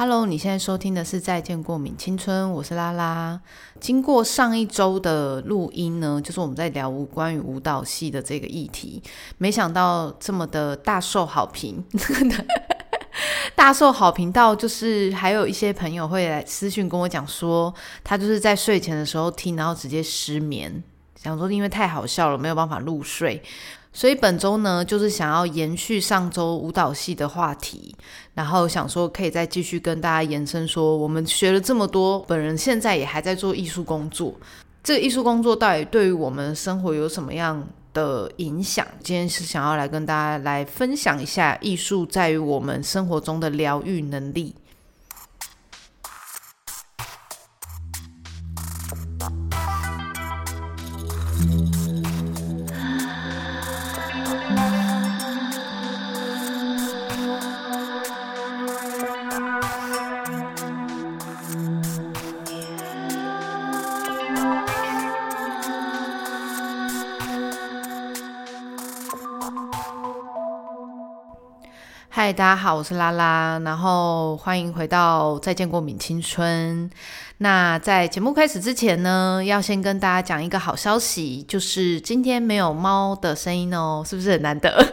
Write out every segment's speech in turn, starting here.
Hello，你现在收听的是《再见过敏青春》，我是拉拉。经过上一周的录音呢，就是我们在聊关于舞蹈系的这个议题，没想到这么的大受好评，大受好评到就是还有一些朋友会来私讯跟我讲说，他就是在睡前的时候听，然后直接失眠，想说因为太好笑了，没有办法入睡。所以本周呢，就是想要延续上周舞蹈系的话题，然后想说可以再继续跟大家延伸说，我们学了这么多，本人现在也还在做艺术工作，这个艺术工作到底对于我们生活有什么样的影响？今天是想要来跟大家来分享一下艺术在于我们生活中的疗愈能力。嗨，大家好，我是拉拉，然后欢迎回到《再见过敏青春》。那在节目开始之前呢，要先跟大家讲一个好消息，就是今天没有猫的声音哦，是不是很难得？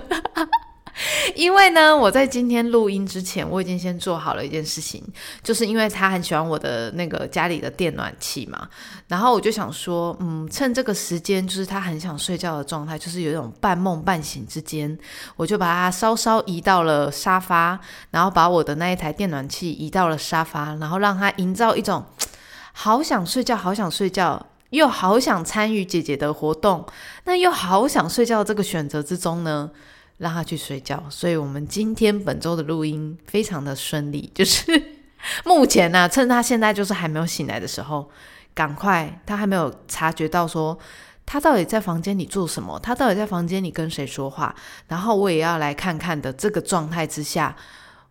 因为呢，我在今天录音之前，我已经先做好了一件事情，就是因为他很喜欢我的那个家里的电暖气嘛，然后我就想说，嗯，趁这个时间，就是他很想睡觉的状态，就是有一种半梦半醒之间，我就把它稍稍移到了沙发，然后把我的那一台电暖气移到了沙发，然后让他营造一种好想睡觉、好想睡觉，又好想参与姐姐的活动，那又好想睡觉这个选择之中呢。让他去睡觉，所以我们今天本周的录音非常的顺利。就是目前呢，趁他现在就是还没有醒来的时候，赶快他还没有察觉到说他到底在房间里做什么，他到底在房间里跟谁说话，然后我也要来看看的这个状态之下，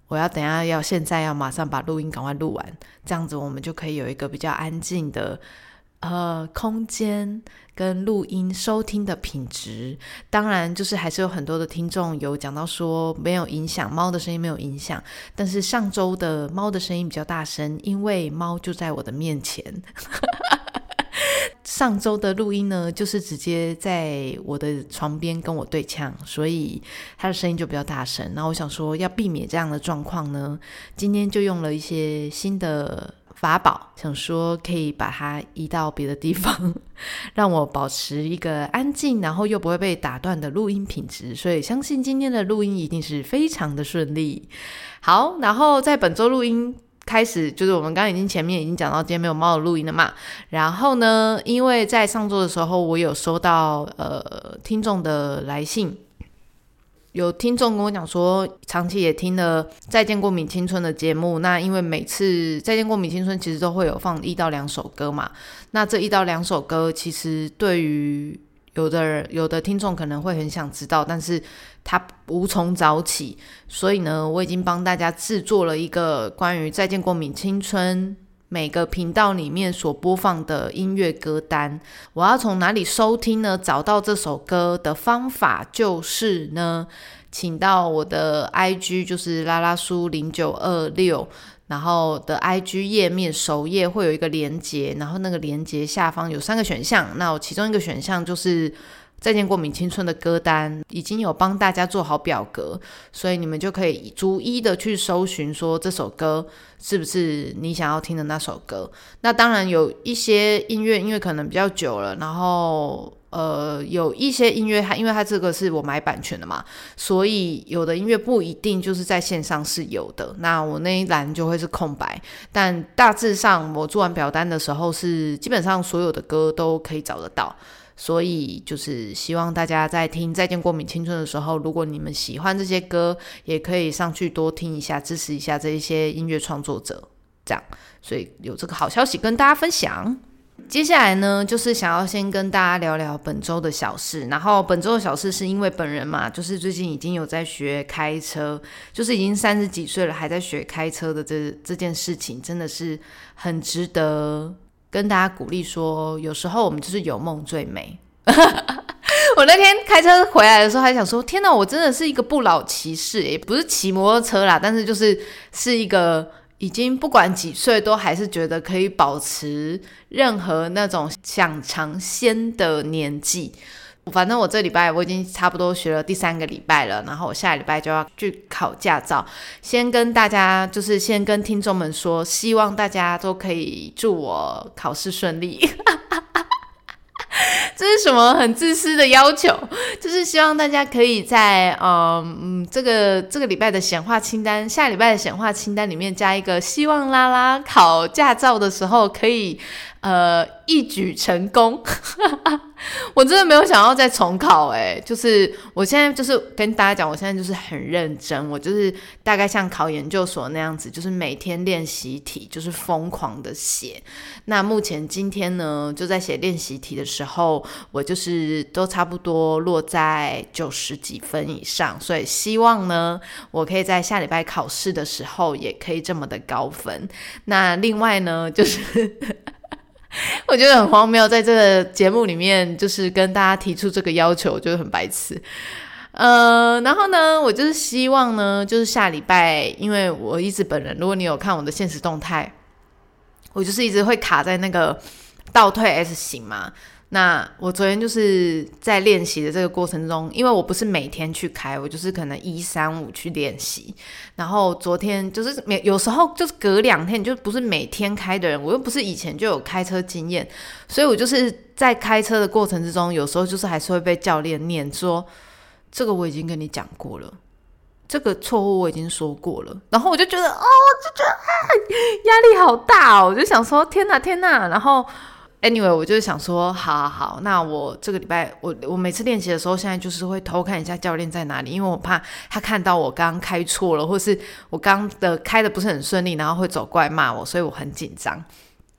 我要等下要现在要马上把录音赶快录完，这样子我们就可以有一个比较安静的。呃，空间跟录音收听的品质，当然就是还是有很多的听众有讲到说没有影响，猫的声音没有影响。但是上周的猫的声音比较大声，因为猫就在我的面前。上周的录音呢，就是直接在我的床边跟我对呛，所以它的声音就比较大声。然后我想说，要避免这样的状况呢，今天就用了一些新的。法宝想说可以把它移到别的地方，让我保持一个安静，然后又不会被打断的录音品质。所以相信今天的录音一定是非常的顺利。好，然后在本周录音开始，就是我们刚刚已经前面已经讲到今天没有猫的录音了嘛。然后呢，因为在上周的时候，我有收到呃听众的来信。有听众跟我讲说，长期也听了《再见过敏青春》的节目。那因为每次《再见过敏青春》其实都会有放一到两首歌嘛。那这一到两首歌，其实对于有的人、有的听众可能会很想知道，但是他无从找起。所以呢，我已经帮大家制作了一个关于《再见过敏青春》。每个频道里面所播放的音乐歌单，我要从哪里收听呢？找到这首歌的方法就是呢，请到我的 IG，就是拉拉叔零九二六，然后的 IG 页面首页会有一个连接，然后那个连接下方有三个选项，那我其中一个选项就是。再见过敏青春的歌单已经有帮大家做好表格，所以你们就可以逐一的去搜寻，说这首歌是不是你想要听的那首歌。那当然有一些音乐，因为可能比较久了，然后呃有一些音乐它因为它这个是我买版权的嘛，所以有的音乐不一定就是在线上是有的。那我那一栏就会是空白，但大致上我做完表单的时候是基本上所有的歌都可以找得到。所以就是希望大家在听《再见过敏青春》的时候，如果你们喜欢这些歌，也可以上去多听一下，支持一下这一些音乐创作者。这样，所以有这个好消息跟大家分享。接下来呢，就是想要先跟大家聊聊本周的小事。然后本周的小事是因为本人嘛，就是最近已经有在学开车，就是已经三十几岁了还在学开车的这这件事情，真的是很值得。跟大家鼓励说，有时候我们就是有梦最美。我那天开车回来的时候，还想说：天哪，我真的是一个不老骑士，也不是骑摩托车啦，但是就是是一个。已经不管几岁，都还是觉得可以保持任何那种想尝鲜的年纪。反正我这礼拜我已经差不多学了第三个礼拜了，然后我下礼拜就要去考驾照。先跟大家，就是先跟听众们说，希望大家都可以祝我考试顺利。这是什么很自私的要求？就是希望大家可以在嗯嗯这个这个礼拜的显化清单，下礼拜的显化清单里面加一个，希望拉拉考驾照的时候可以。呃，一举成功，我真的没有想要再重考哎，就是我现在就是跟大家讲，我现在就是很认真，我就是大概像考研究所那样子，就是每天练习题，就是疯狂的写。那目前今天呢，就在写练习题的时候，我就是都差不多落在九十几分以上，所以希望呢，我可以在下礼拜考试的时候也可以这么的高分。那另外呢，就是。我觉得很荒谬，在这个节目里面，就是跟大家提出这个要求，我觉得很白痴。呃，然后呢，我就是希望呢，就是下礼拜，因为我一直本人，如果你有看我的现实动态，我就是一直会卡在那个倒退 S 型嘛。那我昨天就是在练习的这个过程中，因为我不是每天去开，我就是可能一三五去练习。然后昨天就是每有时候就是隔两天，就不是每天开的人，我又不是以前就有开车经验，所以我就是在开车的过程之中，有时候就是还是会被教练念说：“这个我已经跟你讲过了，这个错误我已经说过了。”然后我就觉得哦，就觉得压力好大哦，我就想说天哪天哪，然后。Anyway，我就是想说，好好，那我这个礼拜，我我每次练习的时候，现在就是会偷看一下教练在哪里，因为我怕他看到我刚开错了，或是我刚的开的不是很顺利，然后会走过来骂我，所以我很紧张。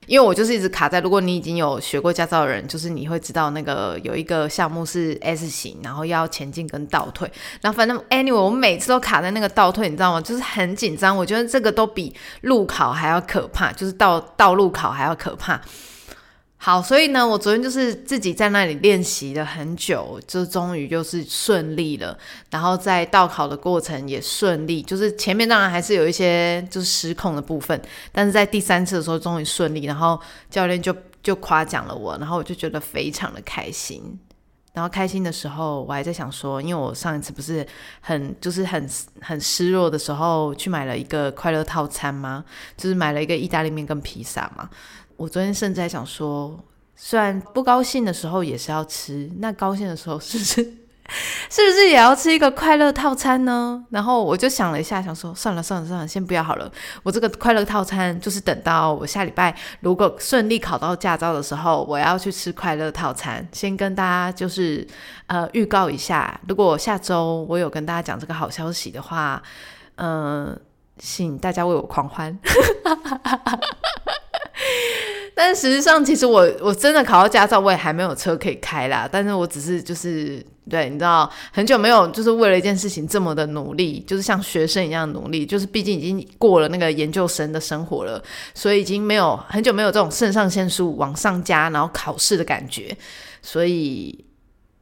因为我就是一直卡在，如果你已经有学过驾照的人，就是你会知道那个有一个项目是 S 型，然后要前进跟倒退，然后反正 Anyway，我每次都卡在那个倒退，你知道吗？就是很紧张，我觉得这个都比路考还要可怕，就是到道路考还要可怕。好，所以呢，我昨天就是自己在那里练习了很久，就终于就是顺利了。然后在倒考的过程也顺利，就是前面当然还是有一些就是失控的部分，但是在第三次的时候终于顺利。然后教练就就夸奖了我，然后我就觉得非常的开心。然后开心的时候，我还在想说，因为我上一次不是很就是很很失落的时候，去买了一个快乐套餐吗？就是买了一个意大利面跟披萨嘛。我昨天甚至还想说，虽然不高兴的时候也是要吃，那高兴的时候是不是是不是也要吃一个快乐套餐呢？然后我就想了一下，想说算了算了算了，先不要好了。我这个快乐套餐就是等到我下礼拜如果顺利考到驾照的时候，我要去吃快乐套餐。先跟大家就是呃预告一下，如果下周我有跟大家讲这个好消息的话，嗯，请大家为我狂欢。但事实上，其实我我真的考到驾照，我也还没有车可以开啦。但是我只是就是对，你知道，很久没有就是为了一件事情这么的努力，就是像学生一样努力。就是毕竟已经过了那个研究生的生活了，所以已经没有很久没有这种肾上腺素往上加，然后考试的感觉。所以，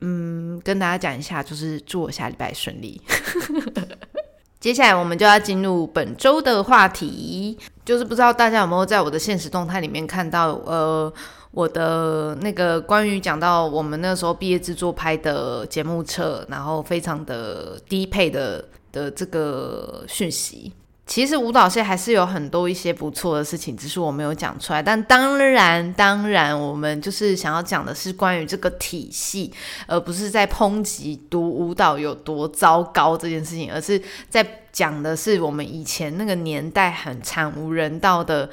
嗯，跟大家讲一下，就是祝我下礼拜顺利。接下来我们就要进入本周的话题，就是不知道大家有没有在我的现实动态里面看到，呃，我的那个关于讲到我们那时候毕业制作拍的节目册，然后非常的低配的的这个讯息。其实舞蹈系还是有很多一些不错的事情，只是我没有讲出来。但当然，当然，我们就是想要讲的是关于这个体系，而不是在抨击读舞蹈有多糟糕这件事情，而是在讲的是我们以前那个年代很惨无人道的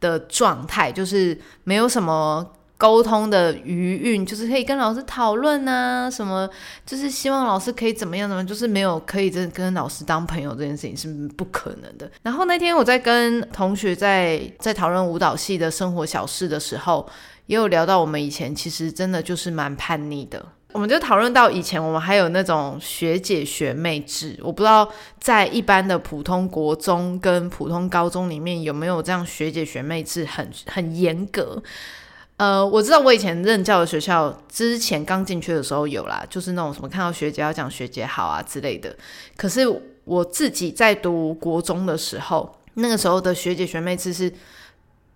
的状态，就是没有什么。沟通的余韵，就是可以跟老师讨论啊，什么就是希望老师可以怎么样怎么，就是没有可以真跟老师当朋友这件事情是不可能的。然后那天我在跟同学在在讨论舞蹈系的生活小事的时候，也有聊到我们以前其实真的就是蛮叛逆的。我们就讨论到以前我们还有那种学姐学妹制，我不知道在一般的普通国中跟普通高中里面有没有这样学姐学妹制，很很严格。呃，我知道我以前任教的学校之前刚进去的时候有啦，就是那种什么看到学姐要讲学姐好啊之类的。可是我自己在读国中的时候，那个时候的学姐学妹制是。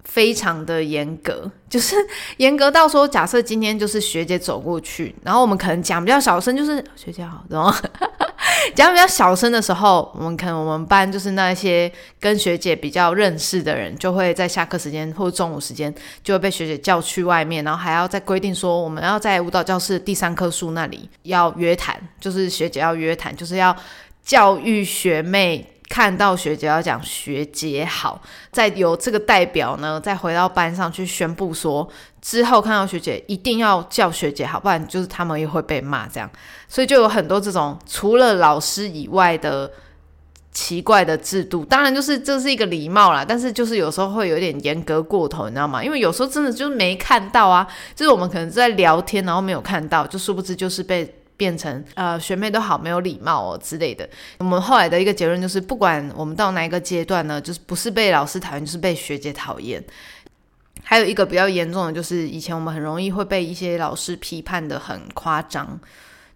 非常的严格，就是严格到说，假设今天就是学姐走过去，然后我们可能讲比较小声，就是学姐好，然后 讲比较小声的时候，我们可能我们班就是那些跟学姐比较认识的人，就会在下课时间或者中午时间就会被学姐叫去外面，然后还要再规定说，我们要在舞蹈教室第三棵树那里要约谈，就是学姐要约谈，就是要教育学妹。看到学姐要讲学姐好，再由这个代表呢，再回到班上去宣布说，之后看到学姐一定要叫学姐好，不然就是他们也会被骂这样。所以就有很多这种除了老师以外的奇怪的制度。当然，就是这是一个礼貌啦，但是就是有时候会有点严格过头，你知道吗？因为有时候真的就是没看到啊，就是我们可能在聊天，然后没有看到，就殊不知就是被。变成呃学妹都好没有礼貌哦之类的。我们后来的一个结论就是，不管我们到哪一个阶段呢，就是不是被老师讨厌，就是被学姐讨厌。还有一个比较严重的，就是以前我们很容易会被一些老师批判的很夸张，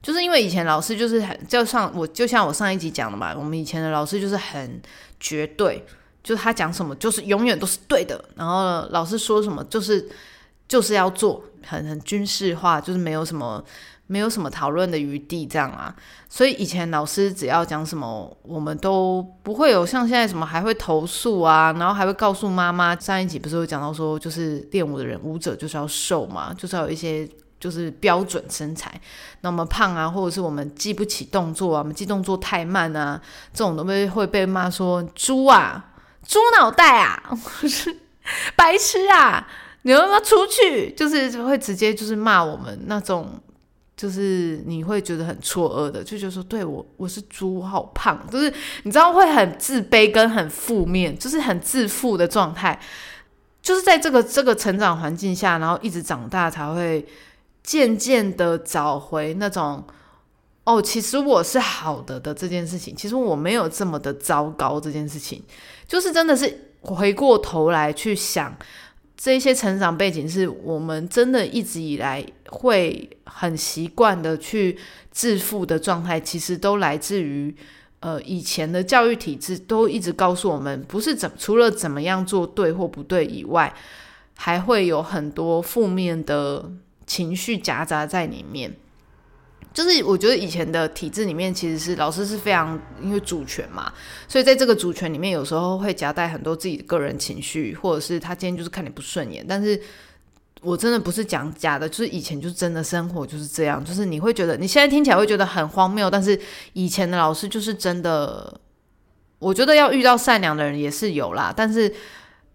就是因为以前老师就是很就像我就像我上一集讲的嘛，我们以前的老师就是很绝对，就是他讲什么就是永远都是对的，然后老师说什么就是就是要做，很很军事化，就是没有什么。没有什么讨论的余地，这样啊，所以以前老师只要讲什么，我们都不会有像现在什么还会投诉啊，然后还会告诉妈妈。上一集不是有讲到说，就是练舞的人，舞者就是要瘦嘛，就是有一些就是标准身材。那么胖啊，或者是我们记不起动作啊，我们记动作太慢啊，这种都被会被骂说猪啊，猪脑袋啊，白痴啊，你要不要出去？就是会直接就是骂我们那种。就是你会觉得很错愕的，就觉得说，对我我是猪，好胖，就是你知道会很自卑跟很负面，就是很自负的状态。就是在这个这个成长环境下，然后一直长大，才会渐渐的找回那种哦，其实我是好的的这件事情，其实我没有这么的糟糕这件事情，就是真的是回过头来去想。这些成长背景是我们真的一直以来会很习惯的去致富的状态，其实都来自于呃以前的教育体制都一直告诉我们，不是怎除了怎么样做对或不对以外，还会有很多负面的情绪夹杂在里面。就是我觉得以前的体制里面，其实是老师是非常因为主权嘛，所以在这个主权里面，有时候会夹带很多自己的个人情绪，或者是他今天就是看你不顺眼。但是我真的不是讲假的，就是以前就真的生活就是这样，就是你会觉得你现在听起来会觉得很荒谬，但是以前的老师就是真的，我觉得要遇到善良的人也是有啦，但是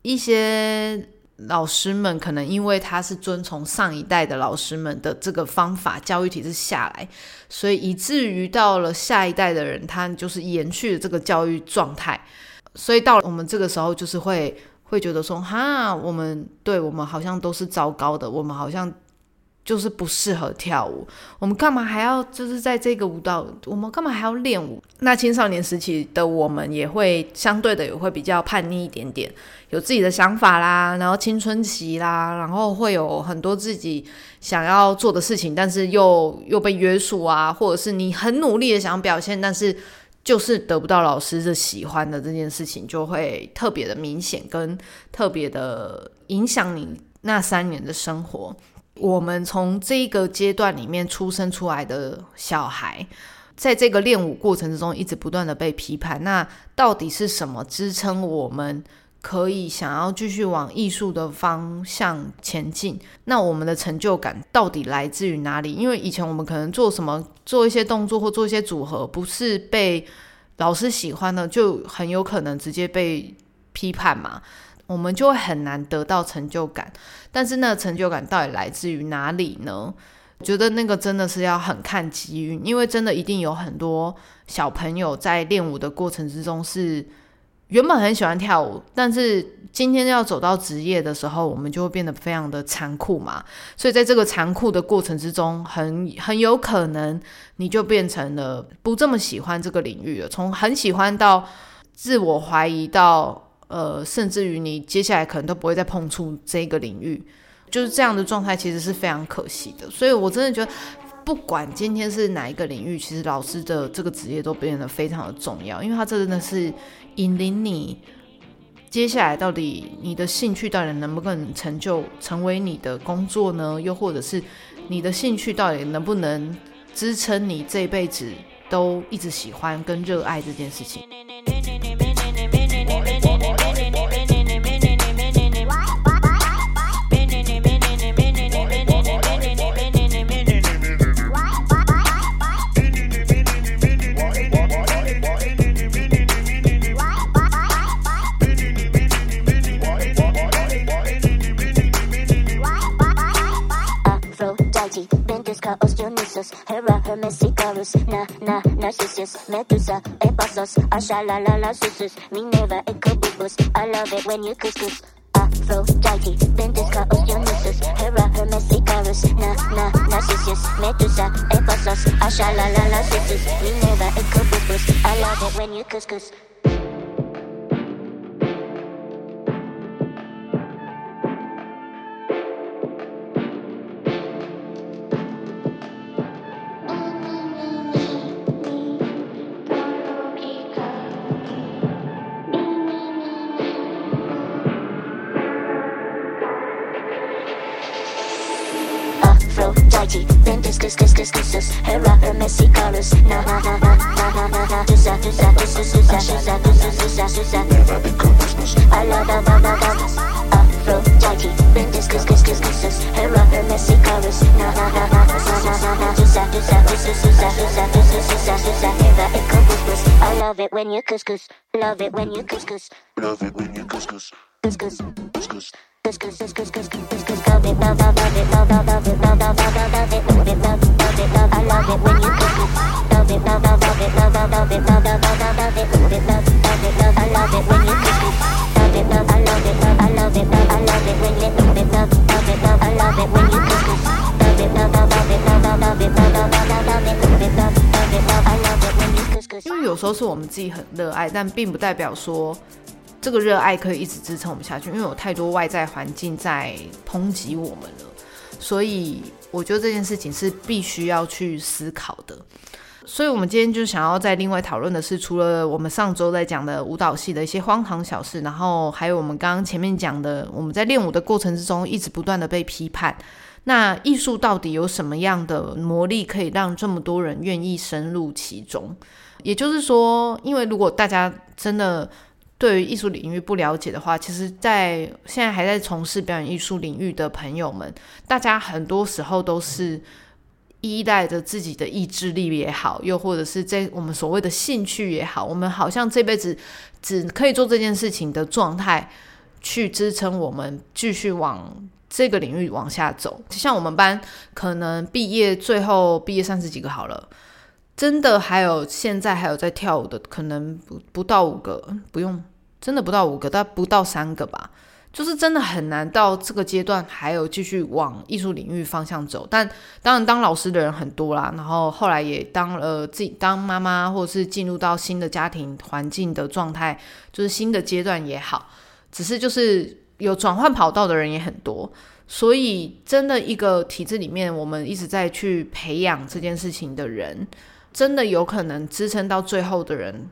一些。老师们可能因为他是遵从上一代的老师们的这个方法教育体制下来，所以以至于到了下一代的人，他就是延续这个教育状态，所以到了我们这个时候，就是会会觉得说，哈，我们对我们好像都是糟糕的，我们好像。就是不适合跳舞，我们干嘛还要就是在这个舞蹈，我们干嘛还要练舞？那青少年时期的我们也会相对的也会比较叛逆一点点，有自己的想法啦，然后青春期啦，然后会有很多自己想要做的事情，但是又又被约束啊，或者是你很努力的想表现，但是就是得不到老师的喜欢的这件事情，就会特别的明显，跟特别的影响你那三年的生活。我们从这个阶段里面出生出来的小孩，在这个练舞过程之中，一直不断的被批判。那到底是什么支撑我们可以想要继续往艺术的方向前进？那我们的成就感到底来自于哪里？因为以前我们可能做什么，做一些动作或做一些组合，不是被老师喜欢的，就很有可能直接被批判嘛。我们就会很难得到成就感，但是那个成就感到底来自于哪里呢？觉得那个真的是要很看机遇，因为真的一定有很多小朋友在练舞的过程之中是原本很喜欢跳舞，但是今天要走到职业的时候，我们就会变得非常的残酷嘛。所以在这个残酷的过程之中，很很有可能你就变成了不这么喜欢这个领域了，从很喜欢到自我怀疑到。呃，甚至于你接下来可能都不会再碰触这个领域，就是这样的状态，其实是非常可惜的。所以我真的觉得，不管今天是哪一个领域，其实老师的这个职业都变得非常的重要，因为他这真的是引领你接下来到底你的兴趣到底能不能成就成为你的工作呢？又或者是你的兴趣到底能不能支撑你这辈子都一直喜欢跟热爱这件事情 Oceanus, Hera, Hermes, Carus, Na, Na, Narcissus, Medusa, Epaphus, Acha, Lala, Lassus, Minerva, はオスチョニススヘラヘメシカルスナナナシシスメドゥサエパソスアシャラララシススミネバエクブブス I love it when you kiss kiss Aphrodite, Ventus, Chaos, Dionysus, Hera, Hermes, Icarus, Na, Na, Narcissus, Medusa, Ephasus, Asha, La, La, La, Sisus, Minerva, Incubus, I love it when you kiss, kiss. this this this this is her rather messy colors. Nah nah nah nah nah nah nah. This that this that this is this that this that this is this that this that. Never been consciousness. I love love love love love. Aphrodite, been this this this this this is her rather messy colors. Nah nah nah nah nah nah nah nah. This that this that this is this that this that this is this that this that. Never been consciousness. I love it when you couscous. Love it when you couscous. Love it when you couscous. Couscous. Couscous. 因为有时候是我们自己很热爱，但并不代表说这个热爱可以一直支撑我们下去。因为有太多外在环境在抨击我们了，所以我觉得这件事情是必须要去思考的。所以，我们今天就想要再另外讨论的是，除了我们上周在讲的舞蹈系的一些荒唐小事，然后还有我们刚刚前面讲的，我们在练舞的过程之中一直不断的被批判。那艺术到底有什么样的魔力，可以让这么多人愿意深入其中？也就是说，因为如果大家真的对于艺术领域不了解的话，其实，在现在还在从事表演艺术领域的朋友们，大家很多时候都是。依赖着自己的意志力也好，又或者是在我们所谓的兴趣也好，我们好像这辈子只可以做这件事情的状态，去支撑我们继续往这个领域往下走。就像我们班可能毕业最后毕业三十几个好了，真的还有现在还有在跳舞的，可能不不到五个，不用真的不到五个，但不到三个吧。就是真的很难到这个阶段还有继续往艺术领域方向走，但当然当老师的人很多啦，然后后来也当了自己当妈妈，或者是进入到新的家庭环境的状态，就是新的阶段也好，只是就是有转换跑道的人也很多，所以真的一个体制里面，我们一直在去培养这件事情的人，真的有可能支撑到最后的人。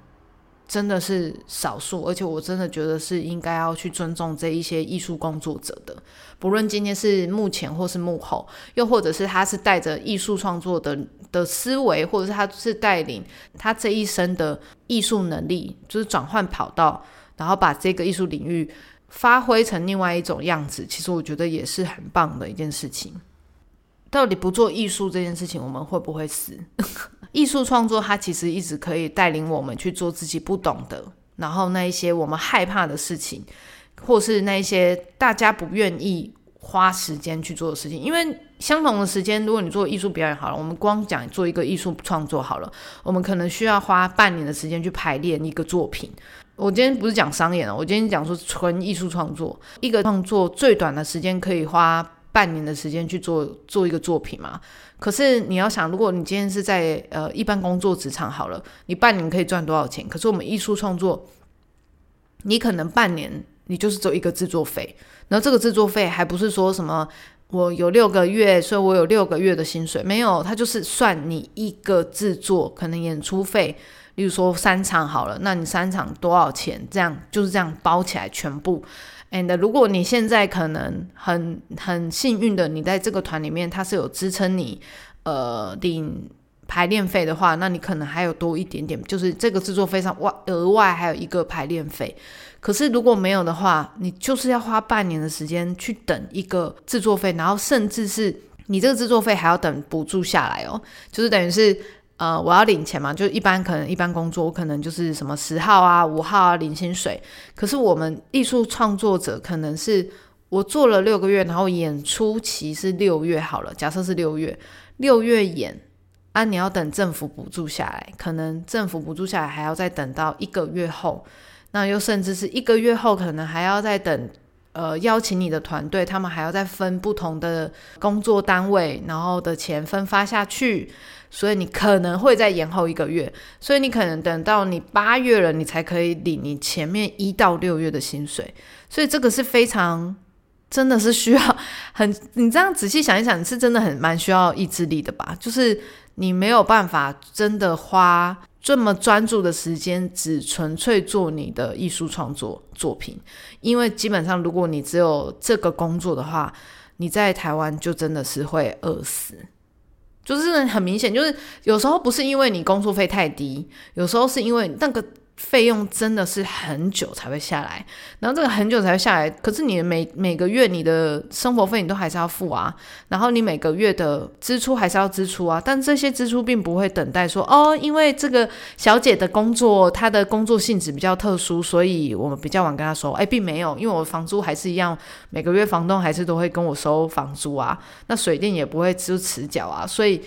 真的是少数，而且我真的觉得是应该要去尊重这一些艺术工作者的，不论今天是幕前或是幕后，又或者是他是带着艺术创作的的思维，或者是他是带领他这一生的艺术能力，就是转换跑道，然后把这个艺术领域发挥成另外一种样子。其实我觉得也是很棒的一件事情。到底不做艺术这件事情，我们会不会死？艺术创作它其实一直可以带领我们去做自己不懂的，然后那一些我们害怕的事情，或是那一些大家不愿意花时间去做的事情。因为相同的时间，如果你做艺术表演好了，我们光讲做一个艺术创作好了，我们可能需要花半年的时间去排练一个作品。我今天不是讲商演了，我今天讲说纯艺术创作，一个创作最短的时间可以花。半年的时间去做做一个作品嘛？可是你要想，如果你今天是在呃一般工作职场好了，你半年可以赚多少钱？可是我们艺术创作，你可能半年你就是走一个制作费，然后这个制作费还不是说什么我有六个月，所以我有六个月的薪水，没有，它就是算你一个制作可能演出费例如说三场好了，那你三场多少钱？这样就是这样包起来全部。And 如果你现在可能很很幸运的，你在这个团里面，它是有支撑你呃领排练费的话，那你可能还有多一点点，就是这个制作费上外额外还有一个排练费。可是如果没有的话，你就是要花半年的时间去等一个制作费，然后甚至是你这个制作费还要等补助下来哦，就是等于是。呃，我要领钱嘛，就一般可能一般工作，我可能就是什么十号啊、五号啊领薪水。可是我们艺术创作者可能是我做了六个月，然后演出期是六月好了，假设是六月，六月演啊，你要等政府补助下来，可能政府补助下来还要再等到一个月后，那又甚至是一个月后，可能还要再等。呃，邀请你的团队，他们还要再分不同的工作单位，然后的钱分发下去，所以你可能会再延后一个月，所以你可能等到你八月了，你才可以领你前面一到六月的薪水，所以这个是非常真的是需要很，你这样仔细想一想，是真的很蛮需要意志力的吧？就是你没有办法真的花。这么专注的时间，只纯粹做你的艺术创作作品，因为基本上，如果你只有这个工作的话，你在台湾就真的是会饿死，就是很明显，就是有时候不是因为你工作费太低，有时候是因为那个。费用真的是很久才会下来，然后这个很久才会下来，可是你每每个月你的生活费你都还是要付啊，然后你每个月的支出还是要支出啊，但这些支出并不会等待说哦，因为这个小姐的工作她的工作性质比较特殊，所以我们比较晚跟她说，哎，并没有，因为我房租还是一样，每个月房东还是都会跟我收房租啊，那水电也不会支迟缴啊，所以。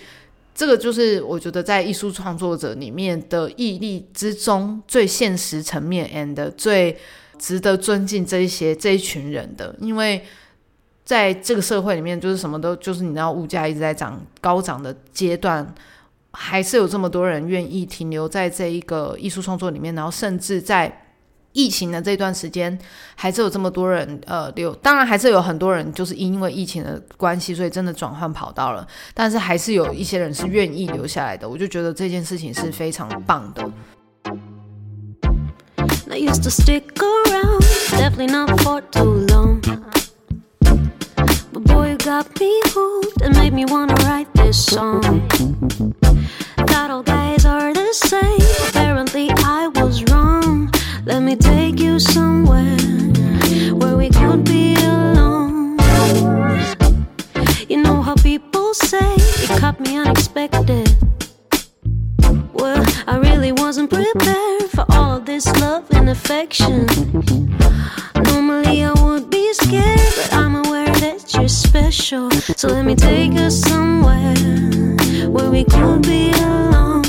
这个就是我觉得在艺术创作者里面的毅力之中最现实层面，and 最值得尊敬这一些这一群人的，因为在这个社会里面，就是什么都就是你知道物价一直在涨高涨的阶段，还是有这么多人愿意停留在这一个艺术创作里面，然后甚至在。疫情的这段时间，还是有这么多人呃留，当然还是有很多人就是因为疫情的关系，所以真的转换跑道了。但是还是有一些人是愿意留下来的，我就觉得这件事情是非常棒的。Let So let me take us somewhere where we could be alone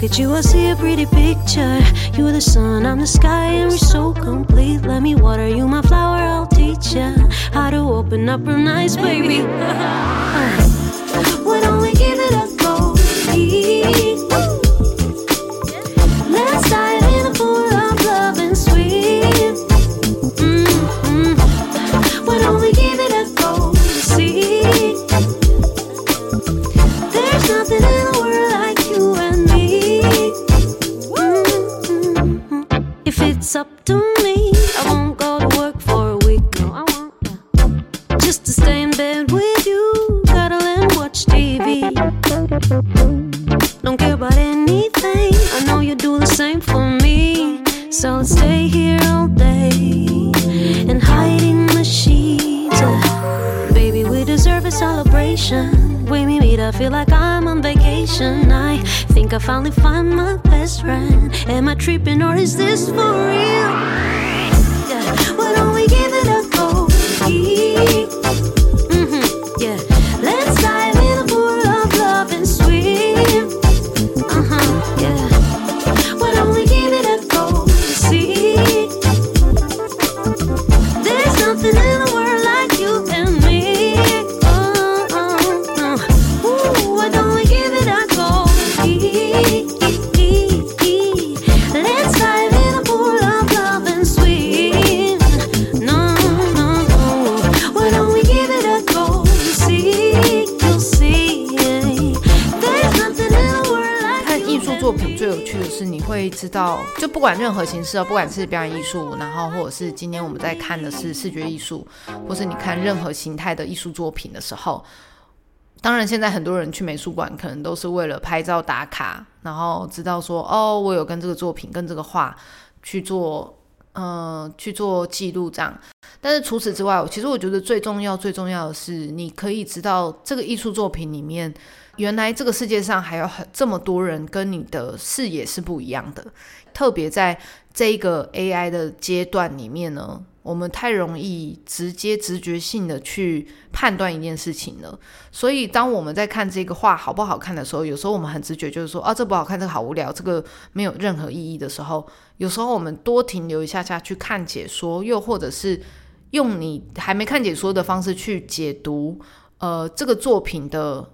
look at you, I see a pretty picture. You're the sun, I'm the sky, and we're so complete. Let me water you, my flower, I'll teach you how to open up real nice, baby. Uh. 就不管任何形式哦，不管是表演艺术，然后或者是今天我们在看的是视觉艺术，或是你看任何形态的艺术作品的时候，当然现在很多人去美术馆可能都是为了拍照打卡，然后知道说哦，我有跟这个作品、跟这个画去做。呃，去做记录这样，但是除此之外，其实我觉得最重要、最重要的是，你可以知道这个艺术作品里面，原来这个世界上还有很这么多人跟你的视野是不一样的。特别在这一个 AI 的阶段里面呢，我们太容易直接直觉性的去判断一件事情了。所以，当我们在看这个画好不好看的时候，有时候我们很直觉就是说，啊，这不好看，这个好无聊，这个没有任何意义的时候。有时候我们多停留一下下去看解说，又或者是用你还没看解说的方式去解读，呃，这个作品的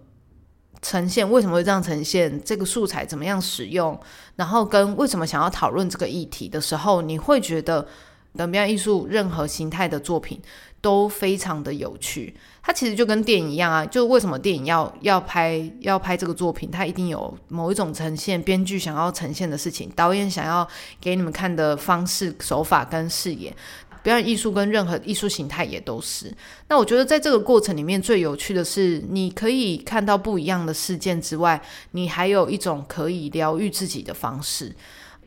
呈现为什么会这样呈现，这个素材怎么样使用，然后跟为什么想要讨论这个议题的时候，你会觉得等表演艺术任何形态的作品都非常的有趣。它其实就跟电影一样啊，就为什么电影要要拍要拍这个作品，它一定有某一种呈现，编剧想要呈现的事情，导演想要给你们看的方式、手法跟视野。表演艺术跟任何艺术形态也都是。那我觉得在这个过程里面最有趣的是，你可以看到不一样的事件之外，你还有一种可以疗愈自己的方式。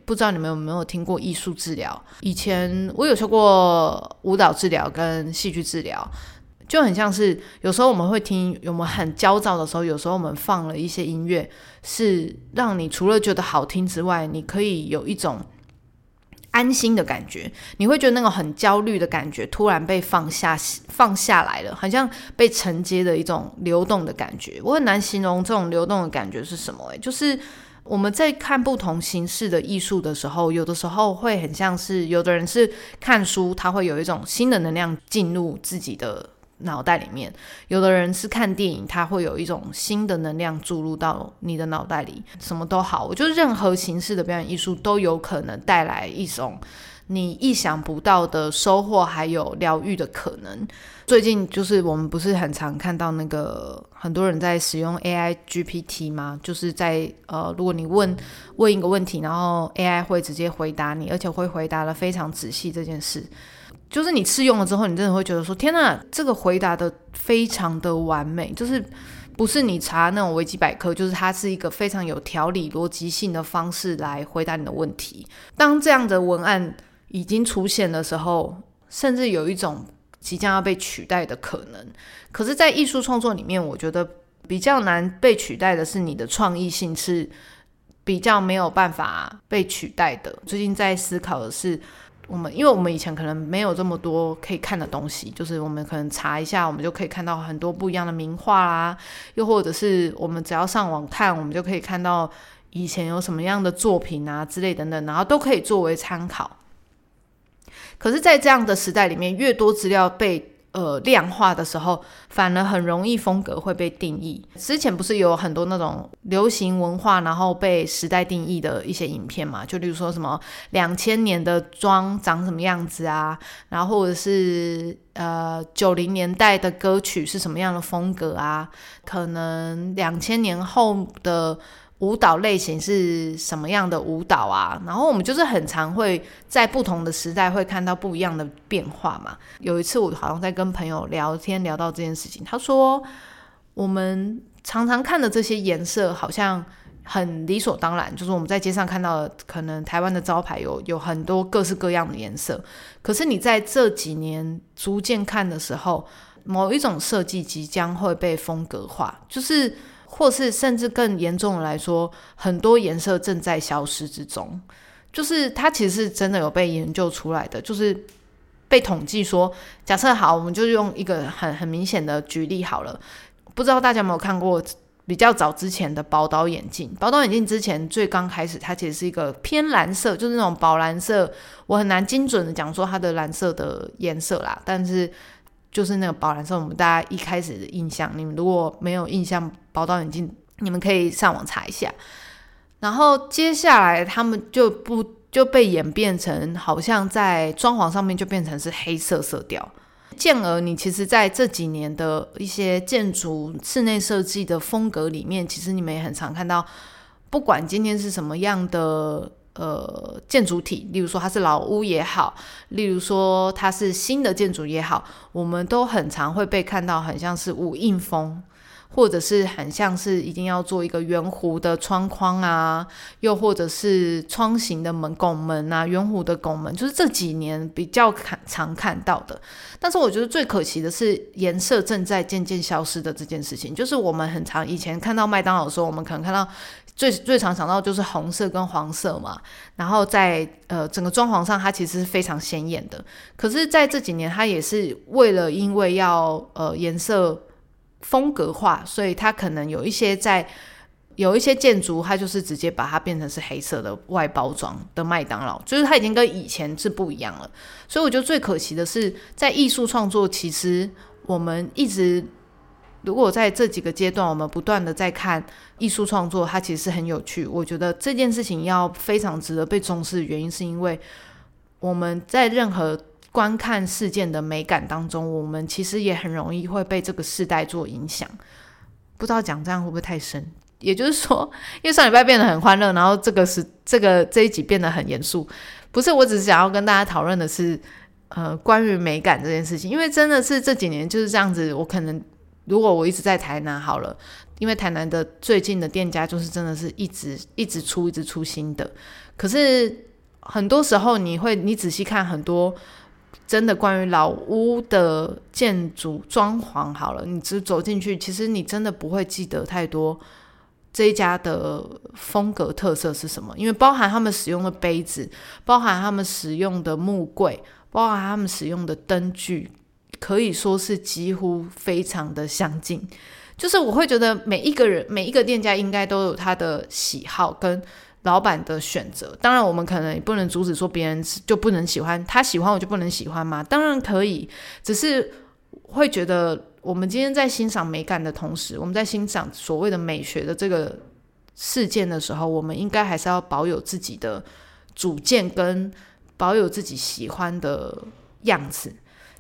不知道你们有没有听过艺术治疗？以前我有学过舞蹈治疗跟戏剧治疗。就很像是有时候我们会听，我们很焦躁的时候，有时候我们放了一些音乐，是让你除了觉得好听之外，你可以有一种安心的感觉。你会觉得那种很焦虑的感觉突然被放下放下来了，好像被承接的一种流动的感觉。我很难形容这种流动的感觉是什么。诶，就是我们在看不同形式的艺术的时候，有的时候会很像是有的人是看书，他会有一种新的能量进入自己的。脑袋里面，有的人是看电影，他会有一种新的能量注入到你的脑袋里，什么都好。我觉得任何形式的表演艺术都有可能带来一种你意想不到的收获，还有疗愈的可能。最近就是我们不是很常看到那个很多人在使用 AI GPT 吗？就是在呃，如果你问问一个问题，然后 AI 会直接回答你，而且会回答的非常仔细这件事。就是你试用了之后，你真的会觉得说：“天呐，这个回答的非常的完美。”就是不是你查那种维基百科，就是它是一个非常有条理、逻辑性的方式来回答你的问题。当这样的文案已经出现的时候，甚至有一种即将要被取代的可能。可是，在艺术创作里面，我觉得比较难被取代的是你的创意性，是比较没有办法被取代的。最近在思考的是。我们因为我们以前可能没有这么多可以看的东西，就是我们可能查一下，我们就可以看到很多不一样的名画啦，又或者是我们只要上网看，我们就可以看到以前有什么样的作品啊之类等等，然后都可以作为参考。可是，在这样的时代里面，越多资料被呃，量化的时候，反而很容易风格会被定义。之前不是有很多那种流行文化，然后被时代定义的一些影片嘛？就例如说什么两千年的妆长什么样子啊，然后或者是呃九零年代的歌曲是什么样的风格啊？可能两千年后的。舞蹈类型是什么样的舞蹈啊？然后我们就是很常会在不同的时代会看到不一样的变化嘛。有一次我好像在跟朋友聊天聊到这件事情，他说我们常常看的这些颜色好像很理所当然，就是我们在街上看到可能台湾的招牌有有很多各式各样的颜色，可是你在这几年逐渐看的时候，某一种设计即将会被风格化，就是。或是甚至更严重的来说，很多颜色正在消失之中。就是它其实是真的有被研究出来的，就是被统计说，假设好，我们就用一个很很明显的举例好了。不知道大家有没有看过比较早之前的宝岛眼镜？宝岛眼镜之前最刚开始，它其实是一个偏蓝色，就是那种宝蓝色。我很难精准的讲说它的蓝色的颜色啦，但是。就是那个宝蓝色，我们大家一开始的印象，你们如果没有印象，宝岛眼镜，你们可以上网查一下。然后接下来他们就不就被演变成，好像在装潢上面就变成是黑色色调。进而你其实在这几年的一些建筑室内设计的风格里面，其实你们也很常看到，不管今天是什么样的。呃建筑体，例如说它是老屋也好，例如说它是新的建筑也好，我们都很常会被看到很像是无印风。或者是很像是一定要做一个圆弧的窗框啊，又或者是窗型的门拱门啊，圆弧的拱门，就是这几年比较看常看到的。但是我觉得最可惜的是颜色正在渐渐消失的这件事情。就是我们很常以前看到麦当劳的时候，我们可能看到最最常想到就是红色跟黄色嘛。然后在呃整个装潢上，它其实是非常鲜艳的。可是在这几年，它也是为了因为要呃颜色。风格化，所以它可能有一些在有一些建筑，它就是直接把它变成是黑色的外包装的麦当劳，就是它已经跟以前是不一样了。所以我觉得最可惜的是，在艺术创作，其实我们一直如果在这几个阶段，我们不断的在看艺术创作，它其实是很有趣。我觉得这件事情要非常值得被重视的原因，是因为我们在任何。观看事件的美感当中，我们其实也很容易会被这个世代做影响。不知道讲这样会不会太深？也就是说，因为上礼拜变得很欢乐，然后这个是这个这一集变得很严肃。不是，我只是想要跟大家讨论的是，呃，关于美感这件事情。因为真的是这几年就是这样子。我可能如果我一直在台南好了，因为台南的最近的店家就是真的是一直一直出一直出新的。可是很多时候你会你仔细看很多。真的关于老屋的建筑装潢好了，你只走进去，其实你真的不会记得太多这一家的风格特色是什么，因为包含他们使用的杯子，包含他们使用的木柜，包含他们使用的灯具，可以说是几乎非常的相近。就是我会觉得每一个人每一个店家应该都有他的喜好跟。老板的选择，当然我们可能也不能阻止说别人就不能喜欢，他喜欢我就不能喜欢吗？当然可以，只是会觉得我们今天在欣赏美感的同时，我们在欣赏所谓的美学的这个事件的时候，我们应该还是要保有自己的主见，跟保有自己喜欢的样子。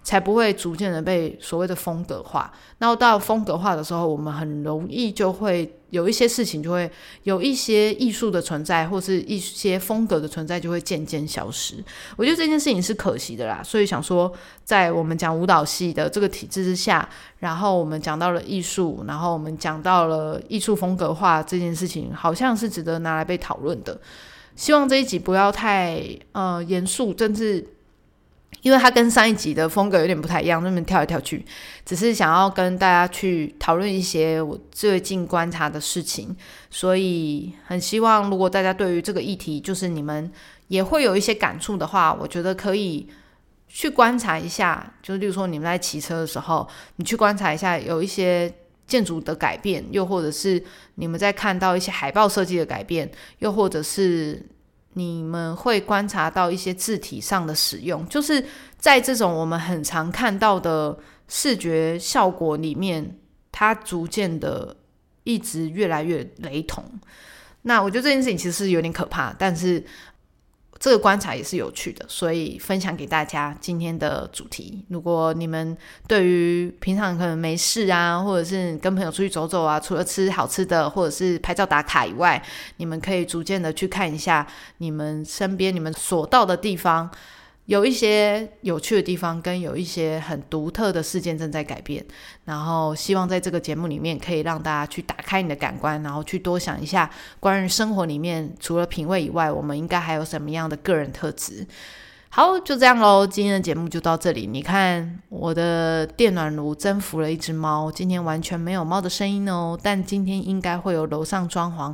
才不会逐渐的被所谓的风格化。然后到风格化的时候，我们很容易就会有一些事情，就会有一些艺术的存在，或是一些风格的存在，就会渐渐消失。我觉得这件事情是可惜的啦。所以想说，在我们讲舞蹈系的这个体制之下，然后我们讲到了艺术，然后我们讲到了艺术风格化这件事情，好像是值得拿来被讨论的。希望这一集不要太呃严肃，甚至。因为它跟上一集的风格有点不太一样，那么跳来跳去，只是想要跟大家去讨论一些我最近观察的事情，所以很希望如果大家对于这个议题，就是你们也会有一些感触的话，我觉得可以去观察一下，就是例如说你们在骑车的时候，你去观察一下有一些建筑的改变，又或者是你们在看到一些海报设计的改变，又或者是。你们会观察到一些字体上的使用，就是在这种我们很常看到的视觉效果里面，它逐渐的一直越来越雷同。那我觉得这件事情其实是有点可怕，但是。这个观察也是有趣的，所以分享给大家今天的主题。如果你们对于平常可能没事啊，或者是跟朋友出去走走啊，除了吃好吃的或者是拍照打卡以外，你们可以逐渐的去看一下你们身边你们所到的地方。有一些有趣的地方，跟有一些很独特的事件正在改变，然后希望在这个节目里面可以让大家去打开你的感官，然后去多想一下关于生活里面除了品味以外，我们应该还有什么样的个人特质。好，就这样喽，今天的节目就到这里。你看我的电暖炉征服了一只猫，今天完全没有猫的声音哦，但今天应该会有楼上装潢。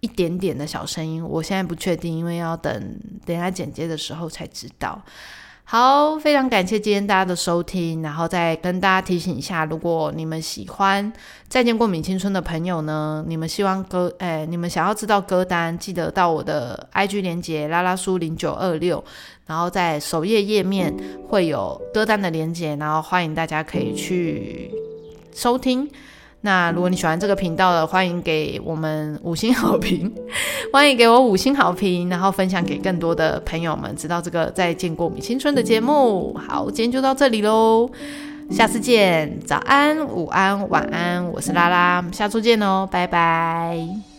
一点点的小声音，我现在不确定，因为要等等下剪接的时候才知道。好，非常感谢今天大家的收听，然后再跟大家提醒一下，如果你们喜欢《再见过敏青春》的朋友呢，你们希望歌，哎，你们想要知道歌单，记得到我的 IG 连接拉拉叔零九二六，然后在首页页面会有歌单的连接，然后欢迎大家可以去收听。那如果你喜欢这个频道的，欢迎给我们五星好评，欢迎给我五星好评，然后分享给更多的朋友们知道这个再见过敏青春的节目。好，今天就到这里喽，下次见，早安、午安、晚安，我是拉拉，下周见哦，拜拜。